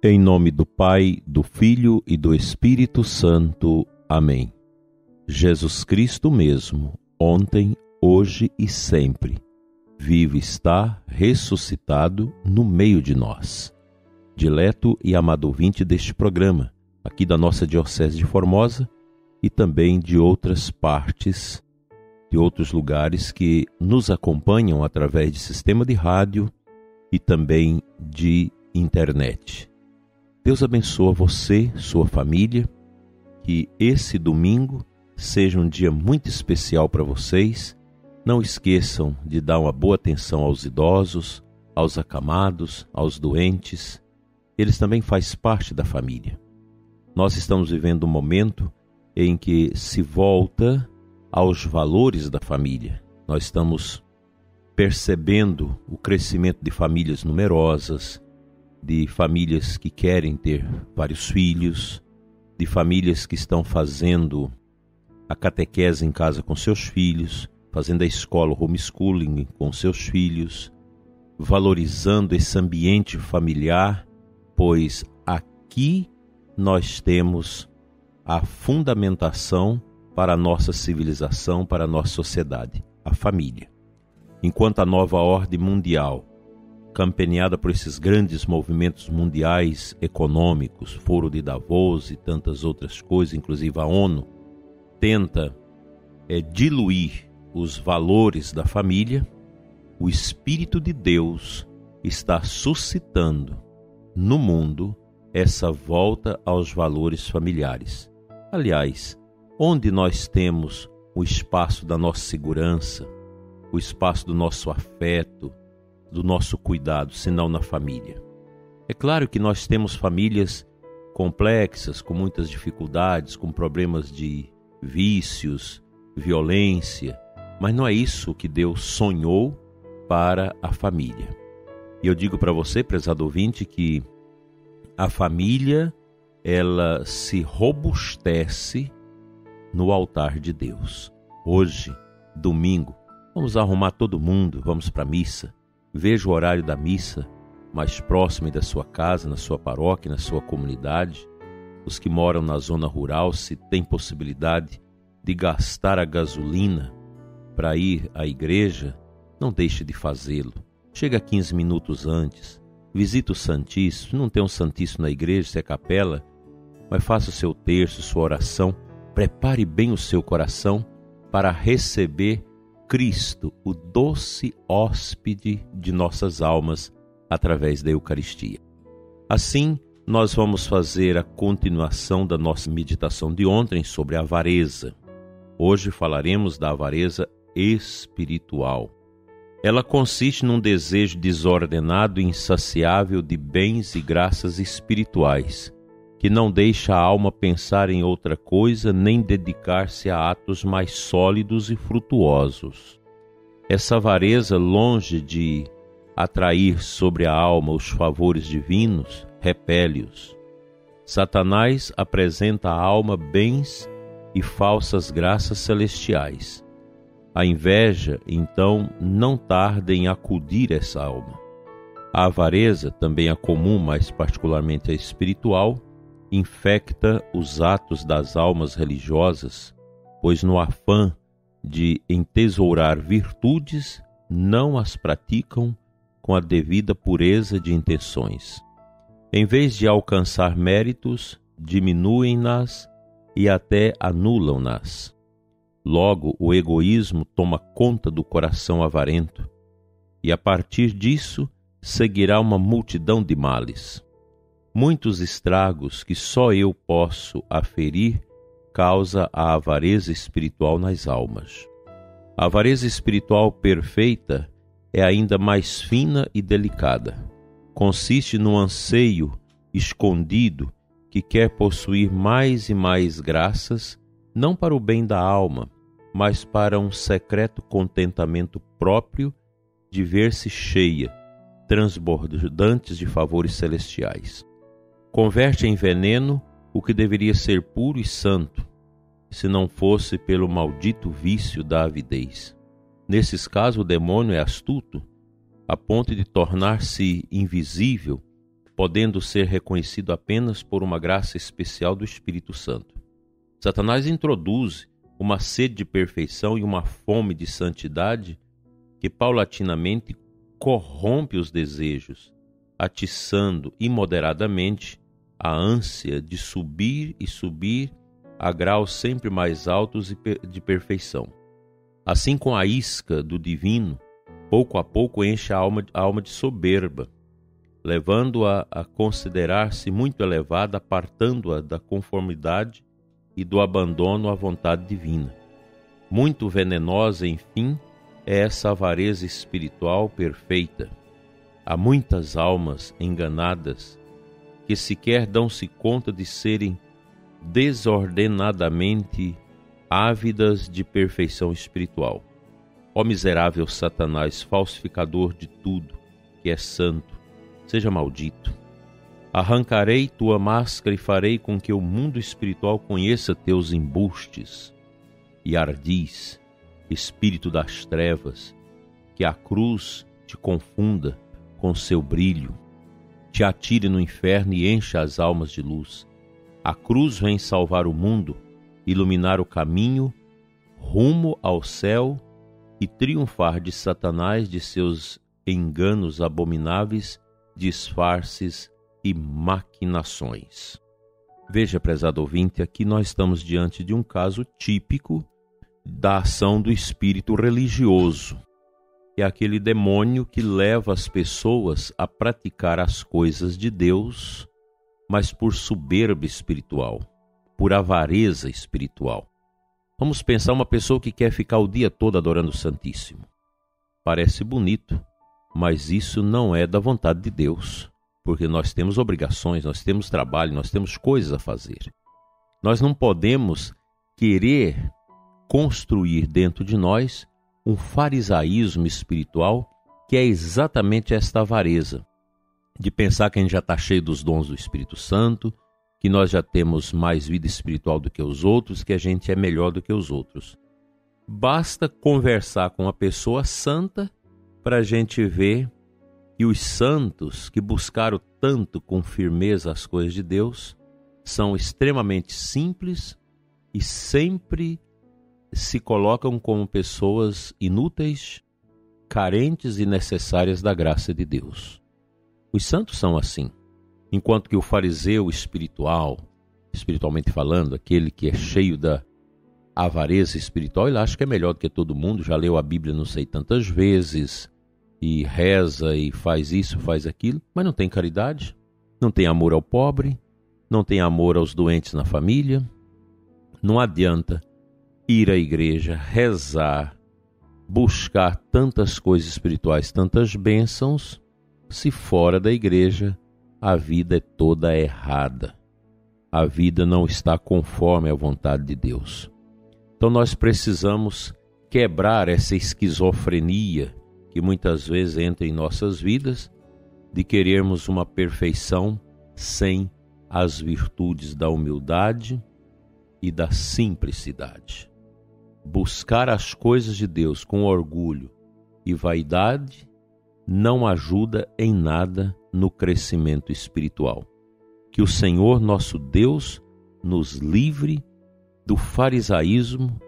Em nome do Pai, do Filho e do Espírito Santo. Amém. Jesus Cristo mesmo, ontem, hoje e sempre, vivo está, ressuscitado no meio de nós. Dileto e amado ouvinte deste programa, aqui da nossa Diocese de Formosa e também de outras partes, de outros lugares que nos acompanham através de sistema de rádio e também de internet. Deus abençoa você, sua família, que esse domingo seja um dia muito especial para vocês. Não esqueçam de dar uma boa atenção aos idosos, aos acamados, aos doentes. Eles também fazem parte da família. Nós estamos vivendo um momento em que se volta aos valores da família. Nós estamos percebendo o crescimento de famílias numerosas, de famílias que querem ter vários filhos, de famílias que estão fazendo a catequese em casa com seus filhos, fazendo a escola homeschooling com seus filhos, valorizando esse ambiente familiar, pois aqui nós temos a fundamentação para a nossa civilização, para a nossa sociedade, a família. Enquanto a nova ordem mundial, campeneada por esses grandes movimentos mundiais econômicos, Foro de Davos e tantas outras coisas, inclusive a ONU, tenta é, diluir os valores da família, o Espírito de Deus está suscitando no mundo essa volta aos valores familiares. Aliás, onde nós temos o espaço da nossa segurança, o espaço do nosso afeto, do nosso cuidado, senão na família. É claro que nós temos famílias complexas, com muitas dificuldades, com problemas de vícios, violência, mas não é isso que Deus sonhou para a família. E eu digo para você, prezado ouvinte, que a família ela se robustece no altar de Deus. Hoje, domingo, vamos arrumar todo mundo, vamos para a missa. Veja o horário da missa mais próximo da sua casa, na sua paróquia, na sua comunidade. Os que moram na zona rural, se tem possibilidade de gastar a gasolina para ir à igreja, não deixe de fazê-lo. Chega 15 minutos antes, visita o Santíssimo. Não tem um Santíssimo na igreja, se é capela, mas faça o seu terço, sua oração prepare bem o seu coração para receber Cristo, o doce hóspede de nossas almas, através da Eucaristia. Assim, nós vamos fazer a continuação da nossa meditação de ontem sobre a avareza. Hoje falaremos da avareza espiritual. Ela consiste num desejo desordenado e insaciável de bens e graças espirituais que não deixa a alma pensar em outra coisa nem dedicar-se a atos mais sólidos e frutuosos. Essa avareza, longe de atrair sobre a alma os favores divinos, repele-os. Satanás apresenta à alma bens e falsas graças celestiais. A inveja, então, não tarda em acudir essa alma. A avareza, também a comum, mas particularmente a espiritual, infecta os atos das almas religiosas, pois no afã de entesourar virtudes, não as praticam com a devida pureza de intenções. Em vez de alcançar méritos, diminuem-nas e até anulam-nas. Logo, o egoísmo toma conta do coração avarento, e a partir disso seguirá uma multidão de males. Muitos estragos que só eu posso aferir causa a avareza espiritual nas almas. A avareza espiritual perfeita é ainda mais fina e delicada. Consiste no anseio escondido que quer possuir mais e mais graças, não para o bem da alma, mas para um secreto contentamento próprio de ver-se cheia, transbordantes de favores celestiais converte em veneno o que deveria ser puro e santo, se não fosse pelo maldito vício da avidez. Nesses casos, o demônio é astuto, a ponto de tornar-se invisível podendo ser reconhecido apenas por uma graça especial do Espírito Santo. Satanás introduz uma sede de perfeição e uma fome de santidade que paulatinamente corrompe os desejos, atiçando imoderadamente a ânsia de subir e subir a graus sempre mais altos de perfeição. Assim com a isca do divino, pouco a pouco enche a alma, a alma de soberba, levando-a a, a considerar-se muito elevada, apartando-a da conformidade e do abandono à vontade divina. Muito venenosa, enfim, é essa avareza espiritual perfeita. Há muitas almas enganadas que sequer dão-se conta de serem desordenadamente ávidas de perfeição espiritual. Ó miserável Satanás, falsificador de tudo que é santo, seja maldito. Arrancarei tua máscara e farei com que o mundo espiritual conheça teus embustes. E ardis, espírito das trevas, que a cruz te confunda com seu brilho, te atire no inferno e encha as almas de luz. A cruz vem salvar o mundo, iluminar o caminho rumo ao céu e triunfar de Satanás de seus enganos abomináveis, disfarces e maquinações. Veja, prezado ouvinte, aqui nós estamos diante de um caso típico da ação do espírito religioso. É aquele demônio que leva as pessoas a praticar as coisas de Deus, mas por soberba espiritual, por avareza espiritual. Vamos pensar uma pessoa que quer ficar o dia todo adorando o Santíssimo. Parece bonito, mas isso não é da vontade de Deus, porque nós temos obrigações, nós temos trabalho, nós temos coisas a fazer. Nós não podemos querer construir dentro de nós um farisaísmo espiritual que é exatamente esta avareza de pensar que a gente já está cheio dos dons do Espírito Santo, que nós já temos mais vida espiritual do que os outros, que a gente é melhor do que os outros. Basta conversar com uma pessoa santa para a gente ver que os santos que buscaram tanto com firmeza as coisas de Deus são extremamente simples e sempre se colocam como pessoas inúteis, carentes e necessárias da graça de Deus. Os santos são assim. Enquanto que o fariseu espiritual, espiritualmente falando, aquele que é cheio da avareza espiritual, ele acha que é melhor do que todo mundo, já leu a Bíblia não sei tantas vezes, e reza e faz isso, faz aquilo, mas não tem caridade, não tem amor ao pobre, não tem amor aos doentes na família. Não adianta ir à igreja, rezar, buscar tantas coisas espirituais, tantas bênçãos, se fora da igreja a vida é toda errada. A vida não está conforme a vontade de Deus. Então nós precisamos quebrar essa esquizofrenia que muitas vezes entra em nossas vidas de querermos uma perfeição sem as virtudes da humildade e da simplicidade. Buscar as coisas de Deus com orgulho e vaidade não ajuda em nada no crescimento espiritual. Que o Senhor nosso Deus nos livre do farisaísmo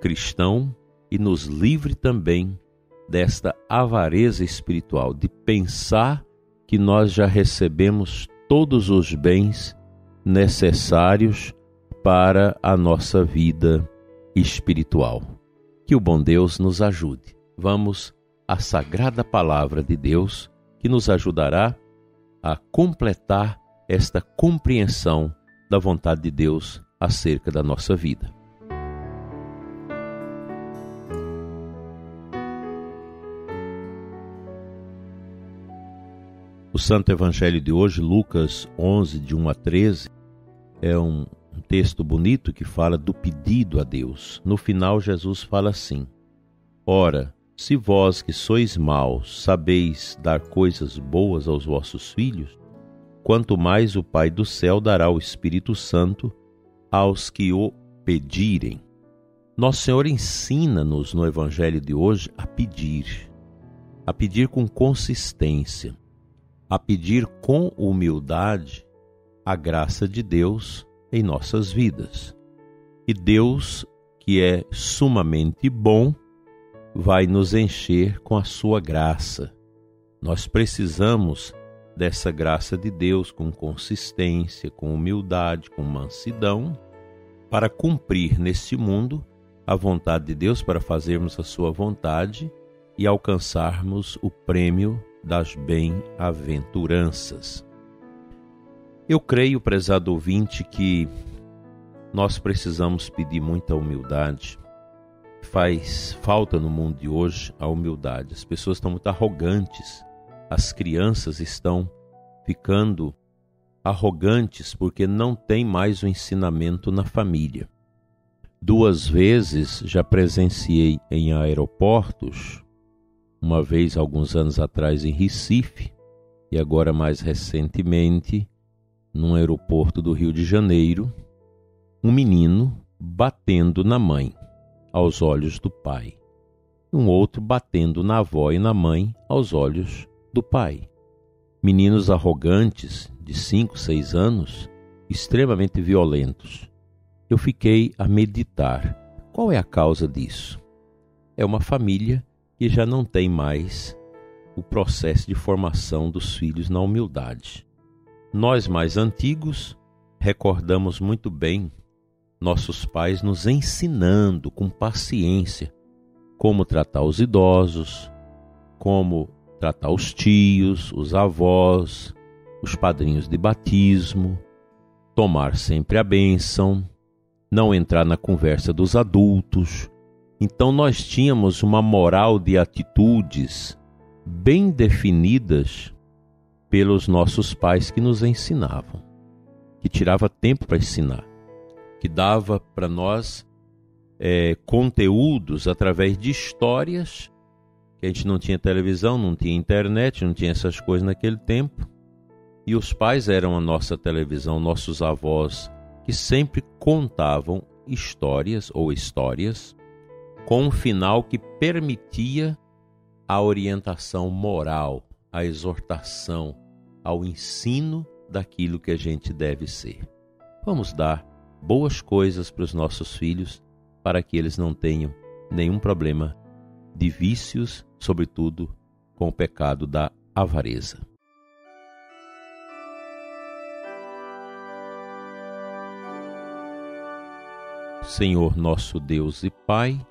cristão e nos livre também desta avareza espiritual, de pensar que nós já recebemos todos os bens necessários para a nossa vida espiritual. Que o bom Deus nos ajude. Vamos à sagrada palavra de Deus que nos ajudará a completar esta compreensão da vontade de Deus acerca da nossa vida. O Santo Evangelho de hoje, Lucas 11, de 1 a 13, é um texto bonito que fala do pedido a Deus. No final, Jesus fala assim: Ora, se vós que sois maus sabeis dar coisas boas aos vossos filhos, quanto mais o Pai do céu dará o Espírito Santo aos que o pedirem. Nosso Senhor ensina-nos no Evangelho de hoje a pedir, a pedir com consistência. a pedir com humildade a graça de Deus em nossas vidas. E Deus, que é sumamente bom, vai nos encher com a sua graça. Nós precisamos dessa graça de Deus com consistência, com humildade, com mansidão, para cumprir neste mundo a vontade de Deus, para fazermos a sua vontade e alcançarmos o prêmio das bem-aventuranças. Eu creio, prezado ouvinte, que nós precisamos pedir muita humildade. Faz falta no mundo de hoje a humildade. As pessoas estão muito arrogantes. As crianças estão ficando arrogantes porque não tem mais o ensinamento na família. Duas vezes já presenciei em aeroportos, uma vez alguns anos atrás em Recife e agora mais recentemente num aeroporto do Rio de Janeiro, um menino batendo na mãe, aos olhos do pai, um outro batendo na avó e na mãe, aos olhos do pai. Meninos arrogantes, de 5, 6 anos, extremamente violentos. Eu fiquei a meditar. Qual é a causa disso? É uma família que já não tem mais o processo de formação dos filhos na humildade. Nós mais antigos recordamos muito bem nossos pais nos ensinando com paciência como tratar os idosos, como tratar os tios, os avós, os padrinhos de batismo, tomar sempre a bênção, não entrar na conversa dos adultos. Então nós tínhamos uma moral de atitudes bem definidas pelos nossos pais que nos ensinavam, que tirava tempo para ensinar que dava para nós é, conteúdos através de histórias, que a gente não tinha televisão, não tinha internet, não tinha essas coisas naquele tempo. E os pais eram a nossa televisão, nossos avós, que sempre contavam histórias ou histórias com um final que permitia a orientação moral, a exortação, ao ensino daquilo que a gente deve ser. Vamos dar boas coisas para os nossos filhos, para que eles não tenham nenhum problema de vícios, sobretudo com o pecado da avareza. Senhor nosso Deus e Pai,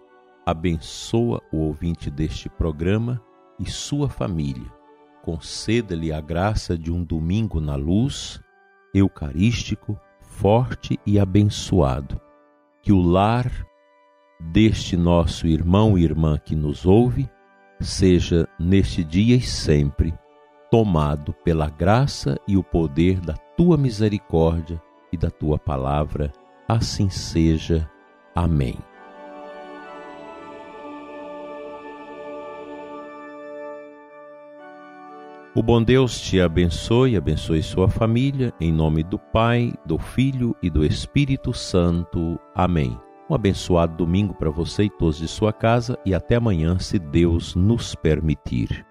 abençoa o ouvinte deste programa e sua família. Conceda-lhe a graça de um domingo na luz, eucarístico, forte e abençoado. Que o lar deste nosso irmão e irmã que nos ouve seja neste dia e sempre tomado pela graça e o poder da tua misericórdia e da tua palavra. Assim seja. Amém. O bom Deus te abençoe, abençoe sua família, em nome do Pai, do Filho e do Espírito Santo. Amém. Um abençoado domingo para você e todos de sua casa e até amanhã, se Deus nos permitir.